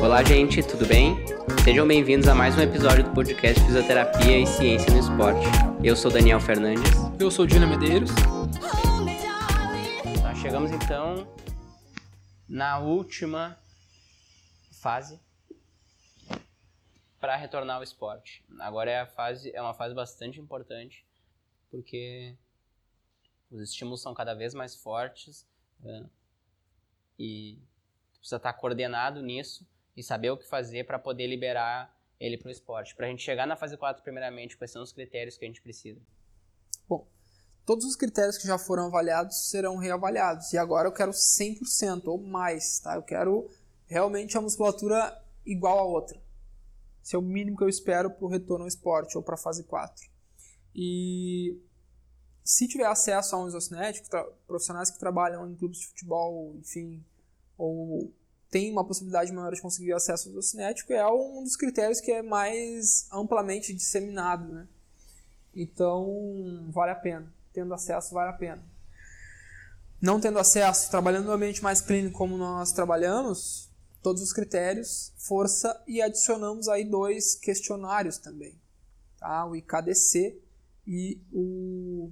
Olá, gente, tudo bem? Sejam bem-vindos a mais um episódio do podcast Fisioterapia e Ciência no Esporte. Eu sou Daniel Fernandes. Eu sou Dina Medeiros. Nós chegamos então na última fase para retornar ao esporte. Agora é a fase, é uma fase bastante importante porque os estímulos são cada vez mais fortes né? e precisa estar coordenado nisso e saber o que fazer para poder liberar ele para o esporte. Para a gente chegar na fase 4, primeiramente, quais são os critérios que a gente precisa? Bom, todos os critérios que já foram avaliados serão reavaliados. E agora eu quero 100% ou mais, tá? Eu quero realmente a musculatura igual a outra. Esse é o mínimo que eu espero para o retorno ao esporte ou para a fase 4. E se tiver acesso a um isocinético, profissionais que trabalham em clubes de futebol, enfim, ou tem uma possibilidade maior de conseguir acesso ao cinético é um dos critérios que é mais amplamente disseminado, né? Então, vale a pena. Tendo acesso, vale a pena. Não tendo acesso, trabalhando no ambiente mais clínico como nós trabalhamos, todos os critérios, força e adicionamos aí dois questionários também, tá? O IKDC e o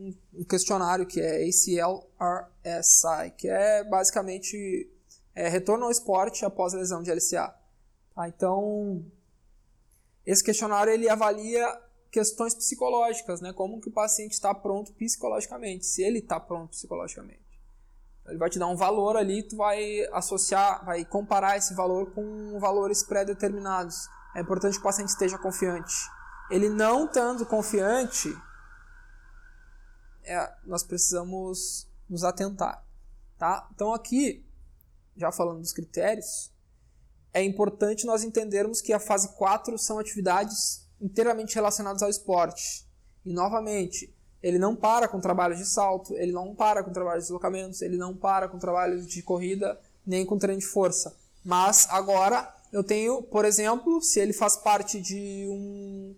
um, questionário que é ACL-RSI, que é basicamente é, retorno ao esporte após lesão de LCA. Tá? Então, esse questionário ele avalia questões psicológicas, né? Como que o paciente está pronto psicologicamente, se ele está pronto psicologicamente. Ele vai te dar um valor ali, tu vai associar, vai comparar esse valor com valores pré-determinados. É importante que o paciente esteja confiante. Ele não estando confiante, é, nós precisamos nos atentar. Tá? Então, aqui, já falando dos critérios, é importante nós entendermos que a fase 4 são atividades inteiramente relacionadas ao esporte. E, novamente, ele não para com trabalhos de salto, ele não para com trabalhos de deslocamentos, ele não para com trabalhos de corrida, nem com treino de força. Mas agora eu tenho, por exemplo, se ele faz parte de um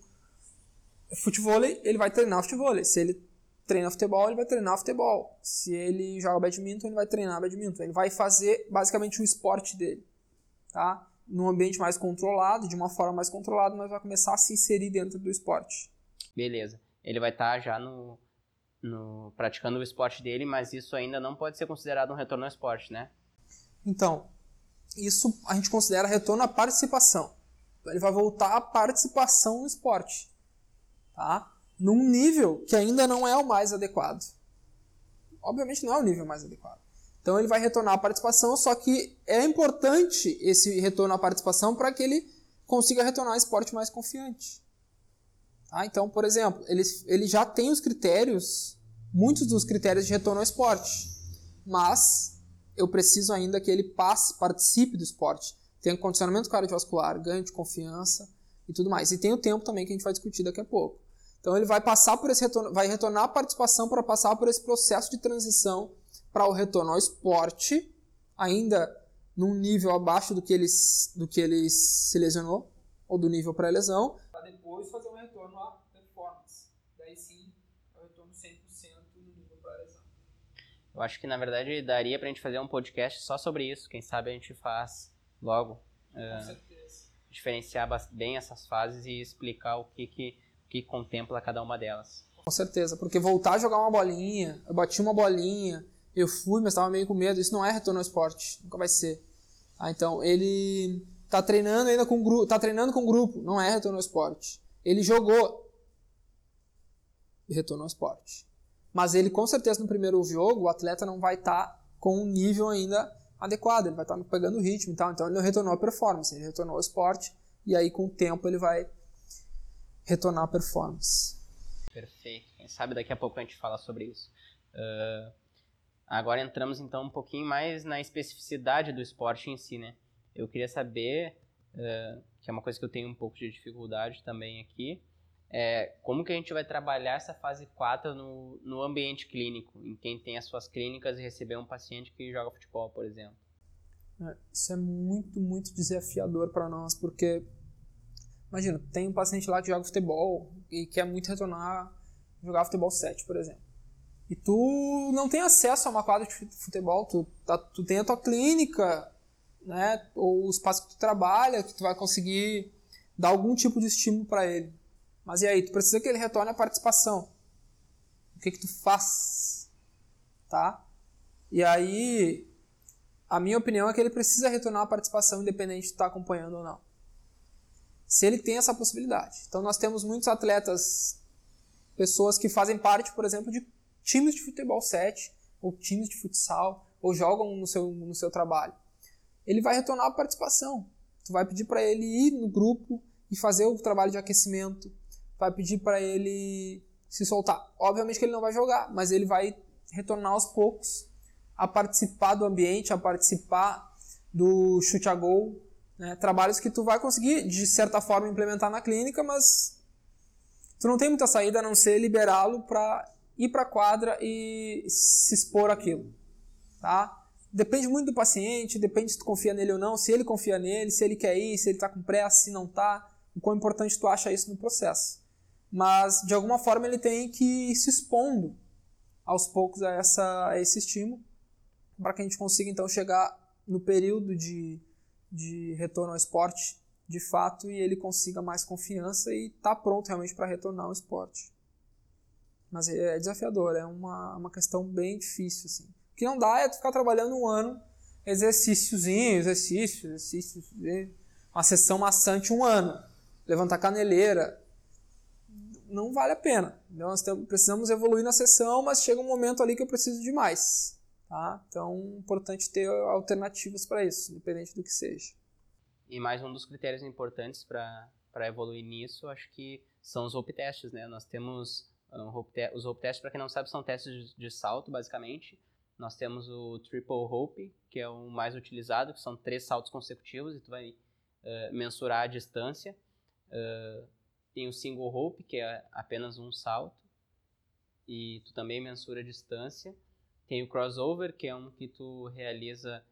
futebol, ele vai treinar futebol. Se ele treina futebol, ele vai treinar futebol. Se ele joga badminton, ele vai treinar badminton. Ele vai fazer basicamente o esporte dele, tá? Num ambiente mais controlado, de uma forma mais controlada, mas vai começar a se inserir dentro do esporte. Beleza. Ele vai estar tá já no, no praticando o esporte dele, mas isso ainda não pode ser considerado um retorno ao esporte, né? Então, isso a gente considera retorno à participação. Ele vai voltar à participação no esporte, tá? Num nível que ainda não é o mais adequado. Obviamente não é o nível mais adequado. Então ele vai retornar à participação, só que é importante esse retorno à participação para que ele consiga retornar ao esporte mais confiante. Tá? Então, por exemplo, ele, ele já tem os critérios, muitos dos critérios de retorno ao esporte, mas eu preciso ainda que ele passe, participe do esporte, tenha condicionamento cardiovascular, ganho de confiança e tudo mais. E tem o tempo também que a gente vai discutir daqui a pouco. Então ele vai passar por esse retorno, vai retornar a participação para passar por esse processo de transição para o retorno ao esporte, ainda num nível abaixo do que ele, do que ele se lesionou, ou do nível pré-lesão. Para depois fazer um retorno à performance. Daí sim, é o retorno 100% do nível pré-lesão. Eu acho que na verdade daria para a gente fazer um podcast só sobre isso. Quem sabe a gente faz logo. Com uh, certeza. Diferenciar bem essas fases e explicar o que, que que contempla cada uma delas. Com certeza, porque voltar a jogar uma bolinha, eu bati uma bolinha, eu fui, mas estava meio com medo, isso não é retorno ao esporte, nunca vai ser. Ah, então, ele tá treinando ainda com grupo, tá treinando com grupo, não é retorno ao esporte. Ele jogou retorno ao esporte. Mas ele com certeza no primeiro jogo, o atleta não vai estar tá com um nível ainda adequado, ele vai estar tá pegando o ritmo e tal, então ele não retornou à performance, ele retornou ao esporte e aí com o tempo ele vai retornar a performance. Perfeito. Quem sabe daqui a pouco a gente fala sobre isso. Uh, agora entramos então um pouquinho mais na especificidade do esporte em si, né? Eu queria saber, uh, que é uma coisa que eu tenho um pouco de dificuldade também aqui, é como que a gente vai trabalhar essa fase 4 no, no ambiente clínico, em quem tem as suas clínicas e receber um paciente que joga futebol, por exemplo. É, isso é muito, muito desafiador para nós, porque Imagina, tem um paciente lá que joga futebol e quer muito retornar jogar futebol 7, por exemplo. E tu não tem acesso a uma quadra de futebol, tu, tá, tu tem a tua clínica né? Ou o espaço que tu trabalha, que tu vai conseguir dar algum tipo de estímulo para ele. Mas e aí, tu precisa que ele retorne a participação. O que que tu faz? Tá? E aí, a minha opinião é que ele precisa retornar a participação independente de estar tá acompanhando ou não. Se ele tem essa possibilidade. Então nós temos muitos atletas, pessoas que fazem parte, por exemplo, de times de futebol 7, ou times de futsal, ou jogam no seu, no seu trabalho. Ele vai retornar a participação. Tu vai pedir para ele ir no grupo e fazer o trabalho de aquecimento, vai pedir para ele se soltar. Obviamente que ele não vai jogar, mas ele vai retornar aos poucos a participar do ambiente, a participar do chute a gol, né? trabalhos que tu vai conseguir de certa forma implementar na clínica, mas tu não tem muita saída a não ser liberá-lo para ir para a quadra e se expor aquilo, tá? Depende muito do paciente, depende se tu confia nele ou não, se ele confia nele, se ele quer ir, se ele está com pressa, se não está, o quão importante tu acha isso no processo mas de alguma forma ele tem que ir se expondo aos poucos a, essa, a esse estímulo para que a gente consiga então chegar no período de, de retorno ao esporte de fato e ele consiga mais confiança e tá pronto realmente para retornar ao esporte. Mas é, é desafiador, é uma, uma questão bem difícil assim. O que não dá é tu ficar trabalhando um ano exercíciozinho, exercício, exercício, uma sessão maçante um ano, levantar caneleira, não vale a pena. Nós precisamos evoluir na sessão, mas chega um momento ali que eu preciso de mais. Tá? Então, é importante ter alternativas para isso, independente do que seja. E mais um dos critérios importantes para evoluir nisso, acho que são os rope tests, né? Nós temos um, hope os rope tests, para quem não sabe, são testes de, de, salto, basicamente. Nós temos o triple rope, que é o mais utilizado, que são três saltos consecutivos e tu vai uh, mensurar a distância. Uh, tem o single rope, que é apenas um salto, e tu também mensura a distância. Tem o crossover, que é um que tu realiza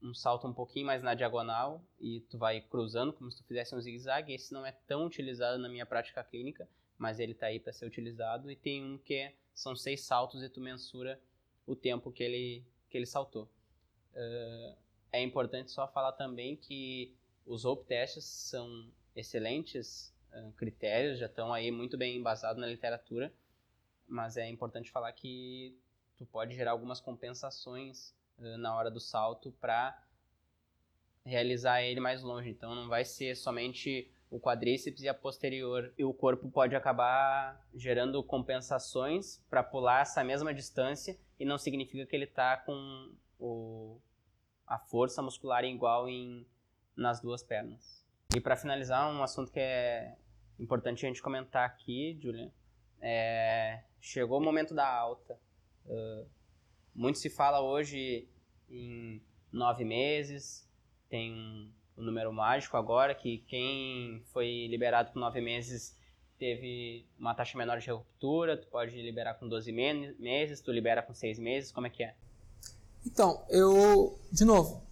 um salto um pouquinho mais na diagonal e tu vai cruzando como se tu fizesse um zigue-zague. Esse não é tão utilizado na minha prática clínica, mas ele está aí para ser utilizado. E tem um que é, são seis saltos e tu mensura o tempo que ele, que ele saltou. Uh, é importante só falar também que os rope tests são excelentes critérios, já estão aí muito bem embasados na literatura, mas é importante falar que tu pode gerar algumas compensações uh, na hora do salto para realizar ele mais longe. Então não vai ser somente o quadríceps e a posterior. E o corpo pode acabar gerando compensações para pular essa mesma distância e não significa que ele está com o, a força muscular igual em, nas duas pernas. E para finalizar, um assunto que é importante a gente comentar aqui, Julian, é, chegou o momento da alta. Uh, muito se fala hoje em nove meses, tem um, número mágico agora que quem foi liberado com nove meses teve uma taxa menor de ruptura, tu pode liberar com 12 meses, tu libera com seis meses, como é que é? Então, eu, de novo,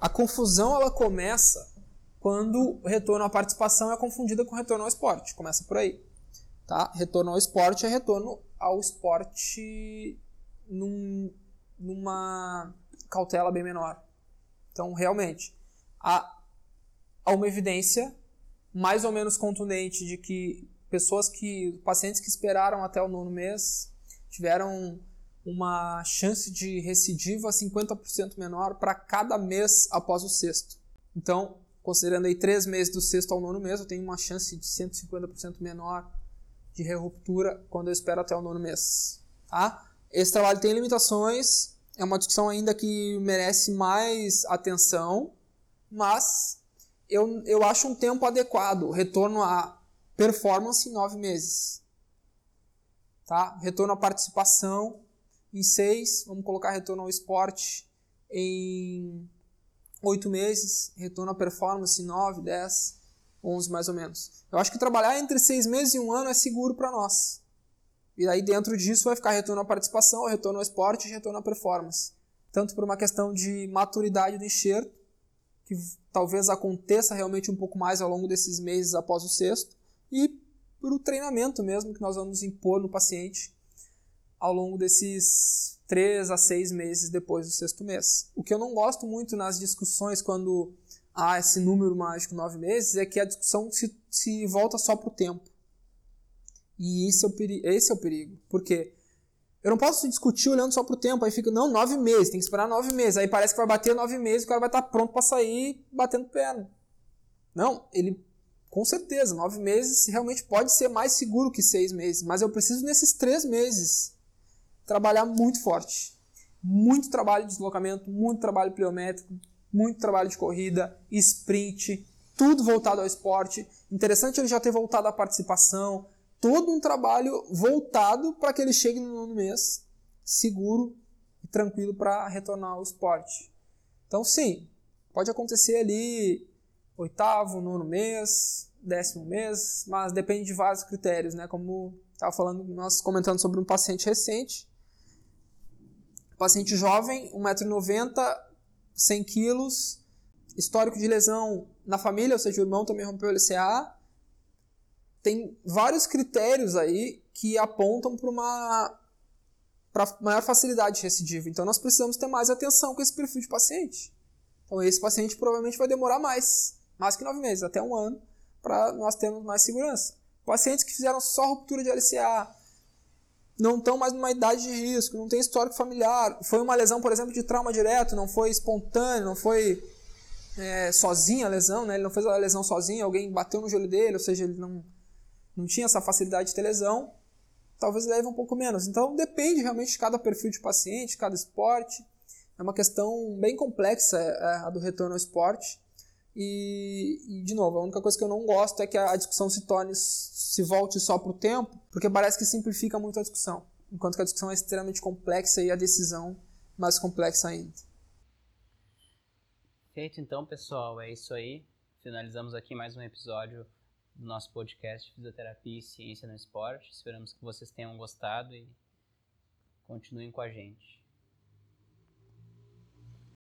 a confusão ela começa quando o retorno à participação é confundida com retorno ao esporte. Começa por aí. Tá? Retorno ao esporte é retorno ao esporte num, numa cautela bem menor. Então, realmente, há, há uma evidência mais ou menos contundente de que pessoas que, pacientes que esperaram até o nono mês tiveram uma chance de recidiva 50% menor para cada mês após o sexto. Então, considerando aí três meses do sexto ao nono mês, eu tenho uma chance de 150% menor de ruptura quando eu espero até o nono mês. Tá? Esse trabalho tem limitações, é uma discussão ainda que merece mais atenção, mas eu, eu acho um tempo adequado, retorno à performance em nove meses. Tá? Retorno à participação em seis, vamos colocar retorno ao esporte em oito meses, retorno à performance 9, 10, 11 mais ou menos. Eu acho que trabalhar entre seis meses e um ano é seguro para nós. E aí dentro disso vai ficar retorno à participação, retorno ao esporte e retorno à performance. Tanto por uma questão de maturidade do enxerto, que talvez aconteça realmente um pouco mais ao longo desses meses após o sexto, e por o treinamento mesmo que nós vamos impor no paciente ao longo desses três a seis meses depois do sexto mês. O que eu não gosto muito nas discussões quando há esse número mágico nove meses é que a discussão se, se volta só para o tempo. E esse é o, perigo, esse é o perigo. Por quê? Eu não posso discutir olhando só para o tempo, aí fica, não, nove meses, tem que esperar nove meses. Aí parece que vai bater nove meses, o cara vai estar pronto para sair batendo perna. Não, ele, com certeza, nove meses realmente pode ser mais seguro que seis meses, mas eu preciso nesses três meses trabalhar muito forte. Muito trabalho de deslocamento, muito trabalho pliométrico, muito trabalho de corrida, sprint, tudo voltado ao esporte. Interessante ele já ter voltado à participação, todo um trabalho voltado para que ele chegue no nono mês seguro e tranquilo para retornar ao esporte. Então, sim, pode acontecer ali oitavo, nono mês, décimo mês, mas depende de vários critérios, né? Como estava falando, nós comentando sobre um paciente recente, paciente jovem, 1,90m, 100 quilos, histórico de lesão na família, ou seja, o irmão também rompeu o LCA, tem vários critérios aí que apontam para uma maior facilidade de recidiva. Então nós precisamos ter mais atenção com esse perfil de paciente. Então esse paciente provavelmente vai demorar mais, mais que nove meses, até um ano, para nós termos mais segurança. Pacientes que fizeram só ruptura de LCA, não estão mais numa idade de risco, não tem histórico familiar, foi uma lesão, por exemplo, de trauma direto, não foi espontâneo, não foi é, sozinha a lesão, né? ele não fez a lesão sozinho, alguém bateu no joelho dele, ou seja, ele não não tinha essa facilidade de ter lesão, talvez leve um pouco menos. Então depende realmente de cada perfil de paciente, cada esporte. É uma questão bem complexa é, a do retorno ao esporte. E, e, de novo, a única coisa que eu não gosto é que a discussão se torne, se volte só para o tempo, porque parece que simplifica muito a discussão, enquanto que a discussão é extremamente complexa e a decisão mais complexa ainda. Feito então, pessoal, é isso aí. Finalizamos aqui mais um episódio do nosso podcast Fisioterapia e Ciência no Esporte. Esperamos que vocês tenham gostado e continuem com a gente.